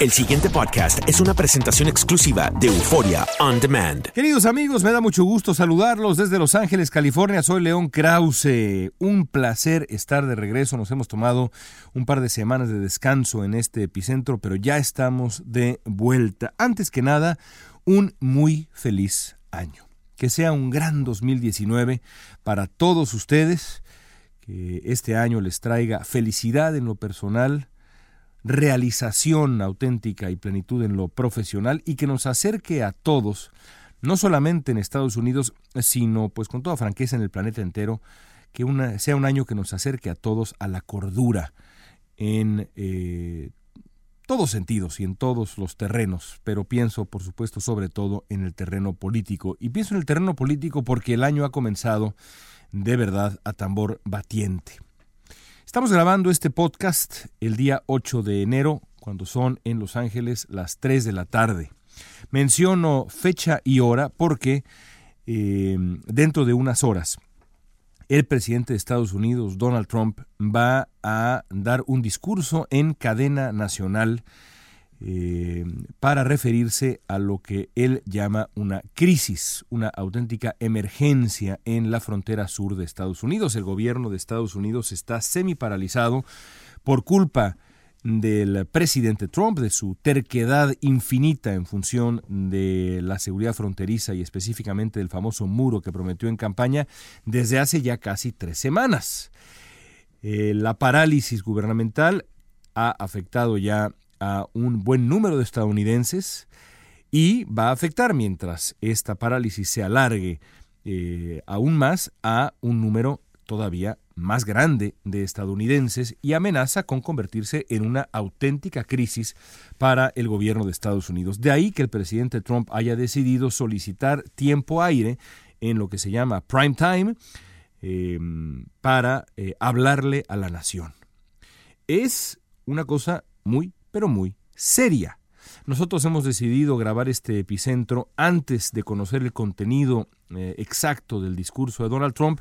El siguiente podcast es una presentación exclusiva de Euforia On Demand. Queridos amigos, me da mucho gusto saludarlos desde Los Ángeles, California. Soy León Krause. Un placer estar de regreso. Nos hemos tomado un par de semanas de descanso en este epicentro, pero ya estamos de vuelta. Antes que nada, un muy feliz año. Que sea un gran 2019 para todos ustedes. Que este año les traiga felicidad en lo personal, realización auténtica y plenitud en lo profesional y que nos acerque a todos, no solamente en Estados Unidos, sino pues con toda franqueza en el planeta entero, que sea un año que nos acerque a todos a la cordura en eh, todos sentidos y en todos los terrenos, pero pienso por supuesto sobre todo en el terreno político. Y pienso en el terreno político porque el año ha comenzado de verdad a tambor batiente. Estamos grabando este podcast el día 8 de enero, cuando son en Los Ángeles las 3 de la tarde. Menciono fecha y hora porque eh, dentro de unas horas el presidente de Estados Unidos, Donald Trump, va a dar un discurso en cadena nacional eh, para referirse a lo que él llama una crisis, una auténtica emergencia en la frontera sur de Estados Unidos. El gobierno de Estados Unidos está semi paralizado por culpa del presidente Trump, de su terquedad infinita en función de la seguridad fronteriza y específicamente del famoso muro que prometió en campaña desde hace ya casi tres semanas. Eh, la parálisis gubernamental ha afectado ya a un buen número de estadounidenses y va a afectar mientras esta parálisis se alargue eh, aún más a un número todavía más grande de estadounidenses y amenaza con convertirse en una auténtica crisis para el gobierno de Estados Unidos. De ahí que el presidente Trump haya decidido solicitar tiempo aire en lo que se llama prime time eh, para eh, hablarle a la nación. Es una cosa muy, pero muy seria. Nosotros hemos decidido grabar este epicentro antes de conocer el contenido eh, exacto del discurso de Donald Trump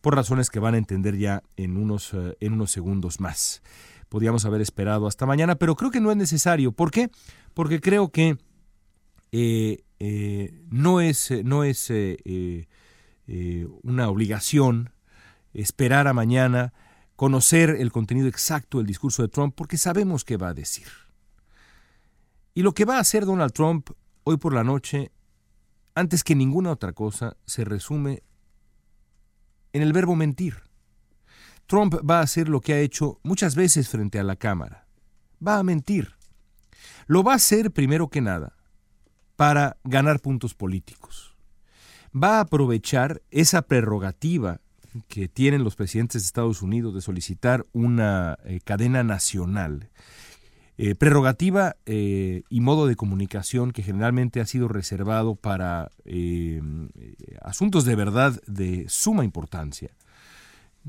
por razones que van a entender ya en unos, uh, en unos segundos más. Podríamos haber esperado hasta mañana, pero creo que no es necesario. ¿Por qué? Porque creo que eh, eh, no es, no es eh, una obligación esperar a mañana, conocer el contenido exacto del discurso de Trump, porque sabemos qué va a decir. Y lo que va a hacer Donald Trump hoy por la noche, antes que ninguna otra cosa, se resume en el verbo mentir. Trump va a hacer lo que ha hecho muchas veces frente a la Cámara. Va a mentir. Lo va a hacer primero que nada para ganar puntos políticos. Va a aprovechar esa prerrogativa que tienen los presidentes de Estados Unidos de solicitar una eh, cadena nacional eh, prerrogativa eh, y modo de comunicación que generalmente ha sido reservado para eh, asuntos de verdad de suma importancia,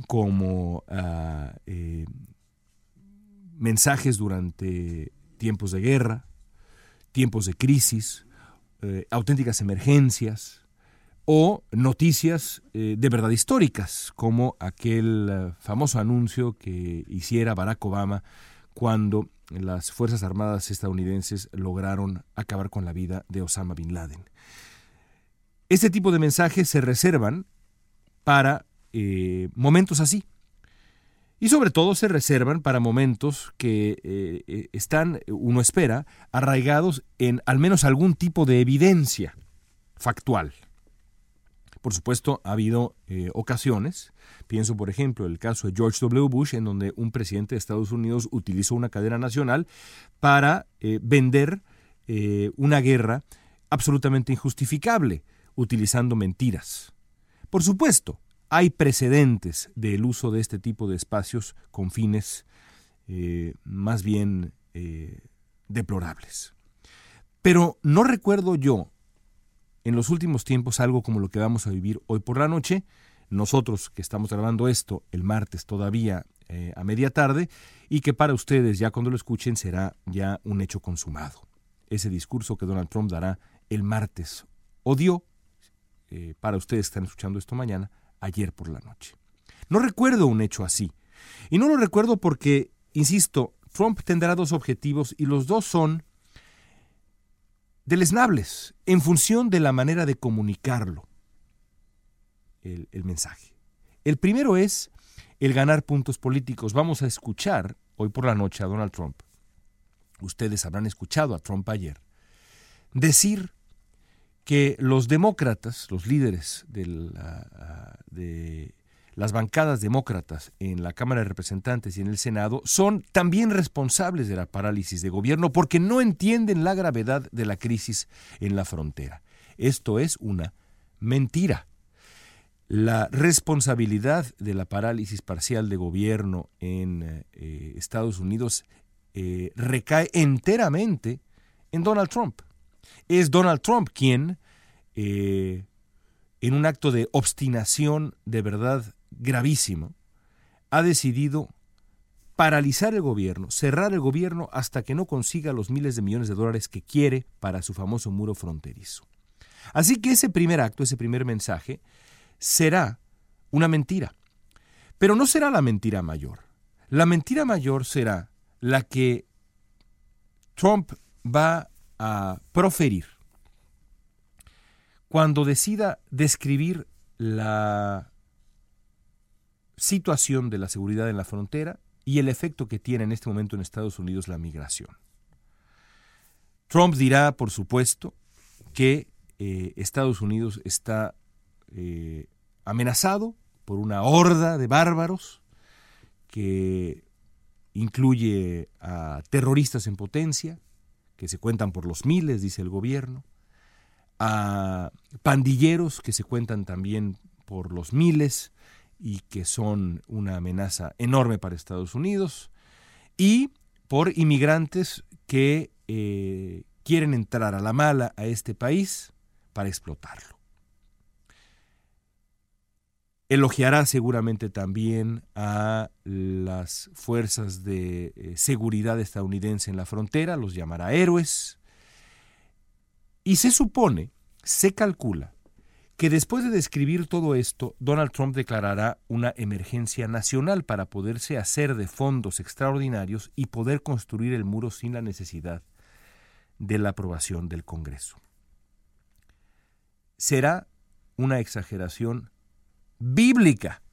como ah, mensajes durante tiempos de guerra, tiempos de crisis, auténticas emergencias o noticias de verdad históricas, como aquel famoso anuncio que hiciera Barack Obama cuando las Fuerzas Armadas estadounidenses lograron acabar con la vida de Osama Bin Laden. Este tipo de mensajes se reservan para eh, momentos así. Y sobre todo se reservan para momentos que eh, eh, están, uno espera, arraigados en al menos algún tipo de evidencia factual. Por supuesto, ha habido eh, ocasiones, pienso por ejemplo el caso de George W. Bush, en donde un presidente de Estados Unidos utilizó una cadena nacional para eh, vender eh, una guerra absolutamente injustificable, utilizando mentiras. Por supuesto, hay precedentes del uso de este tipo de espacios con fines más bien deplorables. Pero no recuerdo yo en los últimos tiempos algo como lo que vamos a vivir hoy por la noche. Nosotros que estamos grabando esto el martes todavía eh, a media tarde y que para ustedes ya cuando lo escuchen será ya un hecho consumado. Ese discurso que Donald Trump dará el martes o dio, eh, para ustedes que están escuchando esto mañana, ayer por la noche. No recuerdo un hecho así. Y no lo recuerdo porque, insisto, Trump tendrá dos objetivos y los dos son deleznables en función de la manera de comunicarlo, el, mensaje. El primero es el ganar puntos políticos. Vamos a escuchar hoy por la noche a Donald Trump. Ustedes habrán escuchado a Trump ayer decir que los demócratas, los líderes de las bancadas demócratas en la Cámara de Representantes y en el Senado son también responsables de la parálisis de gobierno porque no entienden la gravedad de la crisis en la frontera. Esto es una mentira. La responsabilidad de la parálisis parcial de gobierno en eh, Estados Unidos eh, recae enteramente en Donald Trump. Es Donald Trump quien, eh, en un acto de obstinación de verdad gravísimo, ha decidido paralizar el gobierno, cerrar el gobierno hasta que no consiga los miles de millones de dólares que quiere para su famoso muro fronterizo. Así que ese primer acto, ese primer mensaje, será una mentira. Pero no será la mentira mayor. La mentira mayor será la que Trump va a proferir cuando decida describir la situación de la seguridad en la frontera y el efecto que tiene en este momento en Estados Unidos la migración. Trump dirá, por supuesto, que eh, Estados Unidos está eh, amenazado por una horda de bárbaros que incluye a terroristas en potencia, que se cuentan por los miles, dice el gobierno, a pandilleros que se cuentan también por los miles, y que son una amenaza enorme para Estados Unidos, y por inmigrantes que eh, quieren entrar a la mala a este país para explotarlo. Elogiará seguramente también a las fuerzas de eh, seguridad estadounidense en la frontera, los llamará héroes, y se supone, se calcula, que después de describir todo esto, Donald Trump declarará una emergencia nacional para poderse hacer de fondos extraordinarios y poder construir el muro sin la necesidad de la aprobación del Congreso. Será una exageración bíblica.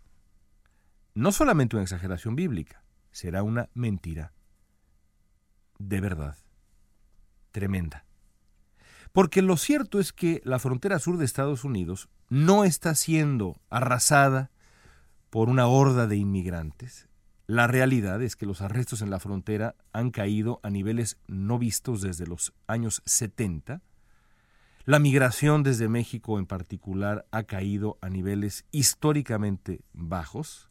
No solamente una exageración bíblica, será una mentira de verdad tremenda. Porque lo cierto es que la frontera sur de Estados Unidos no está siendo arrasada por una horda de inmigrantes. La realidad es que los arrestos en la frontera han caído a niveles no vistos desde los años 70. La migración desde México en particular ha caído a niveles históricamente bajos.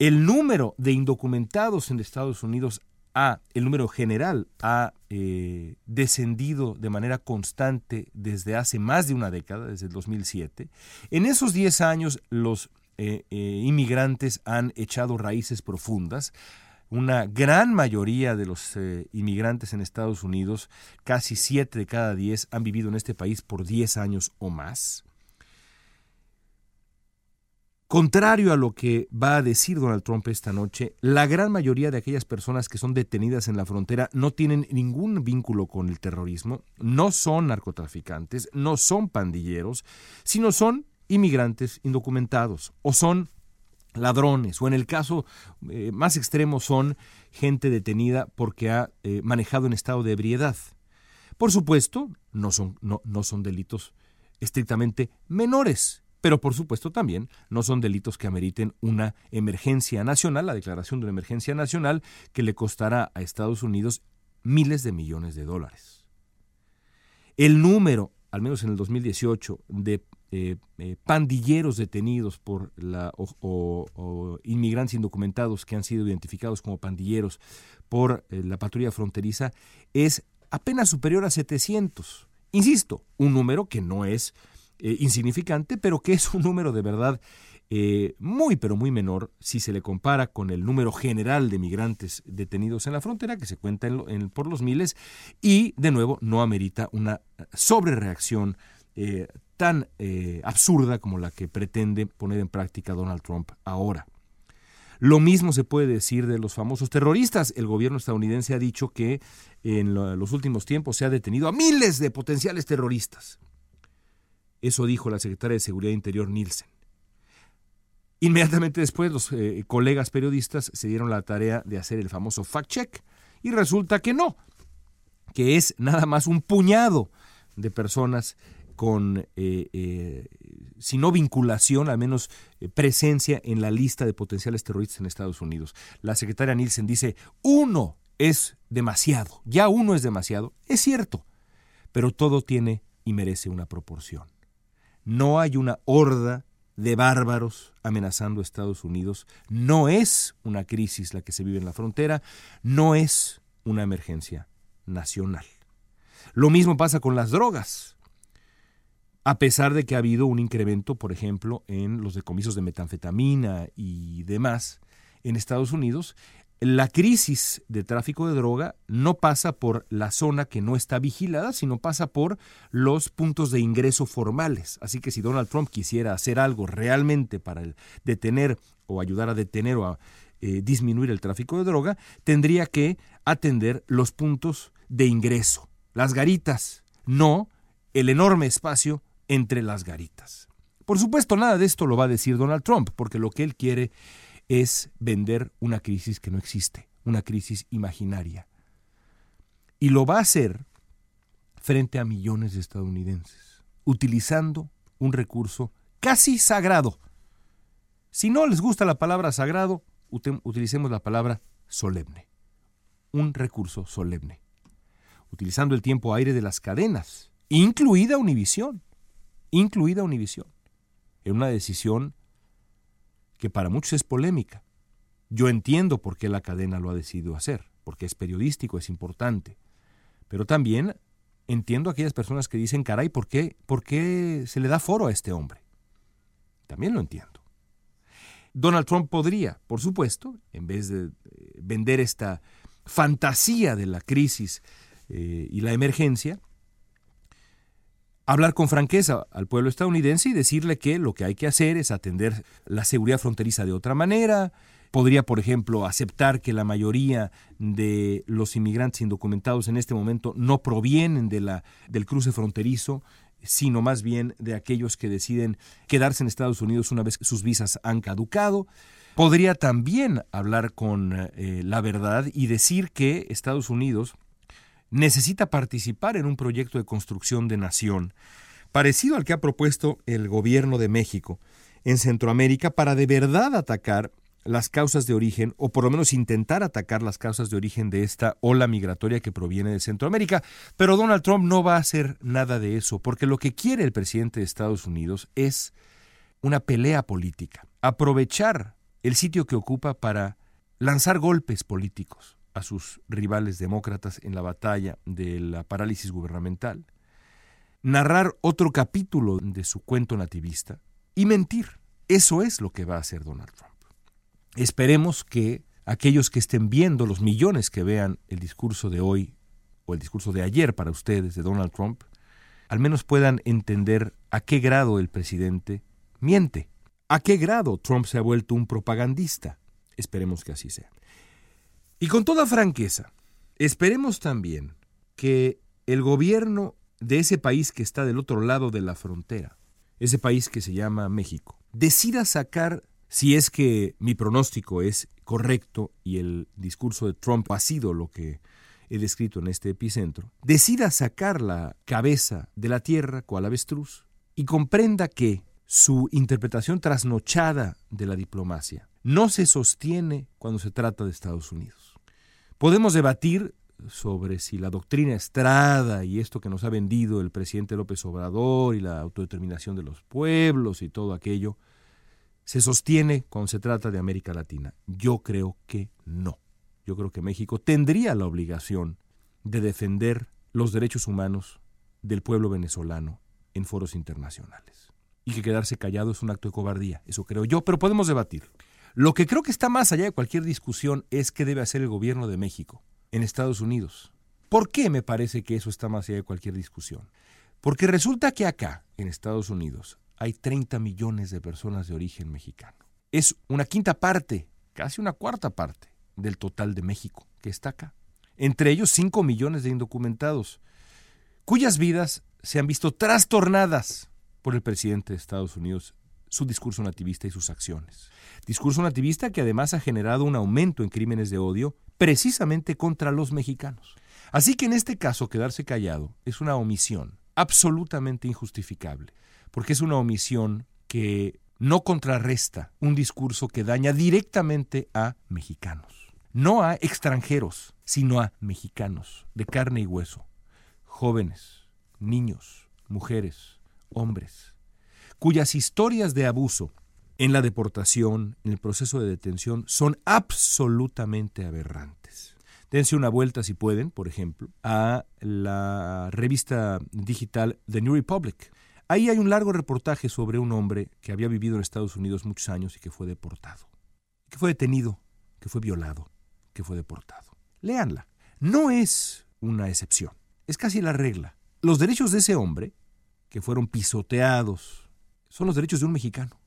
El número de indocumentados en Estados Unidos el número general ha eh, descendido de manera constante desde hace más de una década, desde el 2007. En esos 10 años los eh, eh, inmigrantes han echado raíces profundas. Una gran mayoría de los inmigrantes en Estados Unidos, casi 7 de cada 10, han vivido en este país por 10 años o más. Contrario a lo que va a decir Donald Trump esta noche, la gran mayoría de aquellas personas que son detenidas en la frontera no tienen ningún vínculo con el terrorismo, no son narcotraficantes, no son pandilleros, sino son inmigrantes indocumentados o son ladrones o en el caso eh, más extremo son gente detenida porque ha eh, manejado en estado de ebriedad. Por supuesto, no son, no, no son delitos estrictamente menores pero por supuesto también no son delitos que ameriten una emergencia nacional, la declaración de una emergencia nacional que le costará a Estados Unidos miles de millones de dólares. El número, al menos en el 2018, de eh, eh, pandilleros detenidos por la, o, inmigrantes indocumentados que han sido identificados como pandilleros por eh, la patrulla fronteriza es apenas superior a 700. Insisto, un número que no es eh, insignificante, pero que es un número de verdad eh, muy, pero muy menor si se le compara con el número general de migrantes detenidos en la frontera, que se cuenta por los miles, y de nuevo no amerita una sobrereacción eh, tan absurda como la que pretende poner en práctica Donald Trump ahora. Lo mismo se puede decir de los famosos terroristas. El gobierno estadounidense ha dicho que en los últimos tiempos se ha detenido a miles de potenciales terroristas. Eso dijo la secretaria de Seguridad Interior Nielsen. Inmediatamente después los eh, colegas periodistas se dieron la tarea de hacer el famoso fact-check y resulta que no, que es nada más un puñado de personas con, eh, eh, si no vinculación, al menos presencia en la lista de potenciales terroristas en Estados Unidos. La secretaria Nielsen dice, uno es demasiado, ya uno es demasiado, es cierto, pero todo tiene y merece una proporción. No hay una horda de bárbaros amenazando a Estados Unidos. No es una crisis la que se vive en la frontera, no es una emergencia nacional. Lo mismo pasa con las drogas. A pesar de que ha habido un incremento, por ejemplo, en los decomisos de metanfetamina y demás en Estados Unidos, la crisis de tráfico de droga no pasa por la zona que no está vigilada, sino pasa por los puntos de ingreso formales. Así que si Donald Trump quisiera hacer algo realmente para detener o ayudar a detener o a eh, disminuir el tráfico de droga, tendría que atender los puntos de ingreso, las garitas, no el enorme espacio entre las garitas. Por supuesto, nada de esto lo va a decir Donald Trump, porque lo que él quiere es vender una crisis que no existe, una crisis imaginaria. Y lo va a hacer frente a millones de estadounidenses, utilizando un recurso casi sagrado. Si no les gusta la palabra sagrado, utilicemos la palabra solemne. Un recurso solemne. Utilizando el tiempo aire de las cadenas, incluida Univisión, incluida Univisión, en una decisión que para muchos es polémica. Yo entiendo por qué la cadena lo ha decidido hacer, porque es periodístico, es importante. Pero también entiendo a aquellas personas que dicen, caray, ¿por qué, ¿por qué se le da foro a este hombre? También lo entiendo. Donald Trump podría, por supuesto, en vez de eh, vender esta fantasía de la crisis eh, y la emergencia, hablar con franqueza al pueblo estadounidense y decirle que lo que hay que hacer es atender la seguridad fronteriza de otra manera. Podría, por ejemplo, aceptar que la mayoría de los inmigrantes indocumentados en este momento no provienen del cruce fronterizo, sino más bien de aquellos que deciden quedarse en Estados Unidos una vez que sus visas han caducado. Podría también hablar con eh, la verdad y decir que Estados Unidos necesita participar en un proyecto de construcción de nación, parecido al que ha propuesto el gobierno de México en Centroamérica para de verdad atacar las causas de origen, o por lo menos intentar atacar las causas de origen de esta ola migratoria que proviene de Centroamérica. Pero Donald Trump no va a hacer nada de eso, porque lo que quiere el presidente de Estados Unidos es una pelea política, aprovechar el sitio que ocupa para lanzar golpes políticos a sus rivales demócratas en la batalla de la parálisis gubernamental, narrar otro capítulo de su cuento nativista y mentir. Eso es lo que va a hacer Donald Trump. Esperemos que aquellos que estén viendo, los millones que vean el discurso de hoy o el discurso de ayer para ustedes de Donald Trump, al menos puedan entender a qué grado el presidente miente, a qué grado Trump se ha vuelto un propagandista. Esperemos que así sea. Y con toda franqueza, esperemos también que el gobierno de ese país que está del otro lado de la frontera, ese país que se llama México, decida sacar, si es que mi pronóstico es correcto y el discurso de Trump ha sido lo que he descrito en este epicentro, decida sacar la cabeza de la tierra cual avestruz y comprenda que su interpretación trasnochada de la diplomacia no se sostiene cuando se trata de Estados Unidos. Podemos debatir sobre si la doctrina Estrada y esto que nos ha vendido el presidente López Obrador y la autodeterminación de los pueblos y todo aquello se sostiene cuando se trata de América Latina. Yo creo que no. Yo creo que México tendría la obligación de defender los derechos humanos del pueblo venezolano en foros internacionales. Y que quedarse callado es un acto de cobardía, eso creo yo, pero podemos debatir. Lo que creo que está más allá de cualquier discusión es qué debe hacer el gobierno de México en Estados Unidos. ¿Por qué me parece que eso está más allá de cualquier discusión? Porque resulta que acá, en Estados Unidos, hay 30 millones de personas de origen mexicano. Es una quinta parte, casi una cuarta parte del total de México que está acá. Entre ellos 5 millones de indocumentados, cuyas vidas se han visto trastornadas por el presidente de Estados Unidos, su discurso nativista y sus acciones. Discurso nativista que además ha generado un aumento en crímenes de odio precisamente contra los mexicanos. Así que en este caso quedarse callado es una omisión absolutamente injustificable, porque es una omisión que no contrarresta un discurso que daña directamente a mexicanos, no a extranjeros, sino a mexicanos de carne y hueso, jóvenes, niños, mujeres, hombres, cuyas historias de abuso en la deportación, en el proceso de detención, son absolutamente aberrantes. Dense una vuelta, si pueden, por ejemplo, a la revista digital The New Republic. Ahí hay un largo reportaje sobre un hombre que había vivido en Estados Unidos muchos años y que fue deportado, que fue detenido, que fue violado, que fue deportado. Léanla. No es una excepción, es casi la regla. Los derechos de ese hombre, que fueron pisoteados, son los derechos de un mexicano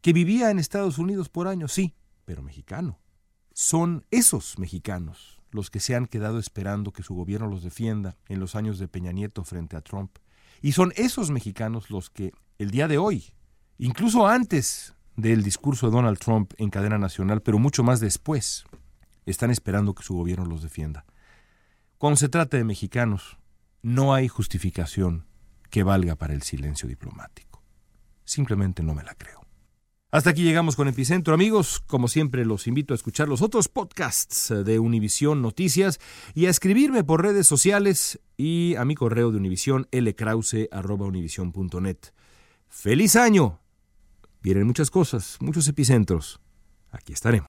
que vivía en Estados Unidos por años, sí, pero mexicano. Son esos mexicanos los que se han quedado esperando que su gobierno los defienda en los años de Peña Nieto frente a Trump. Y son esos mexicanos los que el día de hoy, incluso antes del discurso de Donald Trump en cadena nacional, pero mucho más después, están esperando que su gobierno los defienda. Cuando se trata de mexicanos, no hay justificación que valga para el silencio diplomático. Simplemente no me la creo. Hasta aquí llegamos con Epicentro, amigos. Como siempre, los invito a escuchar los otros podcasts de Univisión Noticias y a escribirme por redes sociales y a mi correo de Univisión lkrause.univision.net. ¡Feliz año! Vienen muchas cosas, muchos epicentros. Aquí estaremos.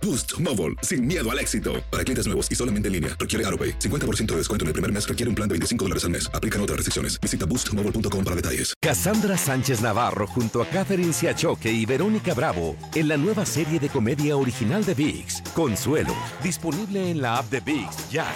Boost Mobile, sin miedo al éxito. Para clientes nuevos y solamente en línea, requiere AroPay. 50% de descuento en el primer mes requiere un plan de 25 dólares al mes. Aplican otras restricciones. Visita boostmobile.com para detalles. Cassandra Sánchez Navarro junto a Catherine Siachoque y Verónica Bravo en la nueva serie de comedia original de VIX, Consuelo, disponible en la app de VIX ya.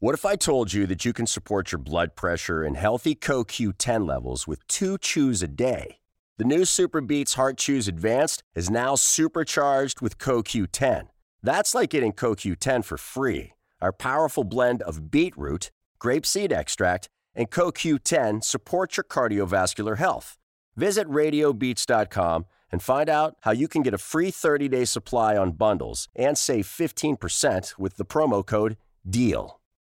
What if I told you that you can support your blood pressure and healthy CoQ10 levels with two chews a day? The new Super Beats Heart Chews Advanced is now supercharged with CoQ10. That's like getting CoQ10 for free. Our powerful blend of beetroot, grapeseed extract, and CoQ10 support your cardiovascular health. Visit radiobeats.com and find out how you can get a free 30 day supply on bundles and save 15% with the promo code DEAL.